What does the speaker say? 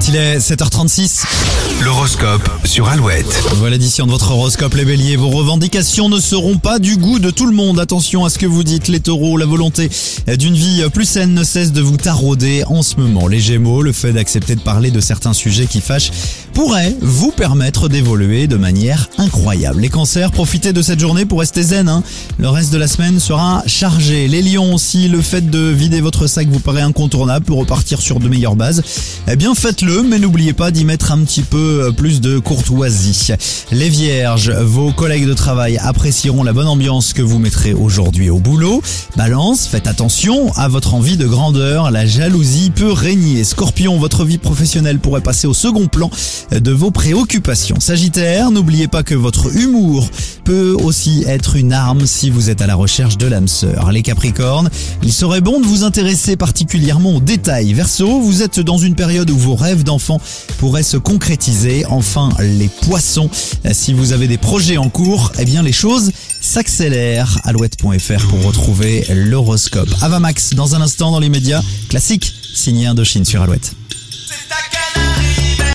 Alouette, il est 7h36. L'horoscope sur Alouette. Voilà l'édition de votre horoscope les béliers. Vos revendications ne seront pas du goût de tout le monde. Attention à ce que vous dites les taureaux. La volonté d'une vie plus saine ne cesse de vous tarauder en ce moment. Les gémeaux, le fait d'accepter de parler de certains sujets qui fâchent pourrait vous permettre d'évoluer de manière incroyable. Les cancers, profitez de cette journée pour rester zen. hein. Le reste de la semaine sera chargé. Les lions aussi, le fait de vider votre sac vous paraît incontournable pour repartir sur de meilleures bases. Eh bien faites-le, mais n'oubliez pas d'y mettre un petit peu plus de courtoisie. Les vierges, vos collègues de travail apprécieront la bonne ambiance que vous mettrez aujourd'hui au boulot. Balance, faites attention à votre envie de grandeur, la jalousie peut régner. Scorpion, votre vie professionnelle pourrait passer au second plan de vos préoccupations. Sagittaire, n'oubliez pas que votre humour peut aussi être une arme si vous êtes à la recherche de l'âme sœur. Les Capricornes, il serait bon de vous intéresser particulièrement aux détails. Verseau, vous êtes dans une période où vos rêves d'enfant pourraient se concrétiser. Enfin, les poissons, si vous avez des projets en cours, eh bien les choses s'accélèrent. Alouette.fr pour retrouver l'horoscope. Avamax dans un instant dans les médias. Classique, signé Indochine sur Alouette.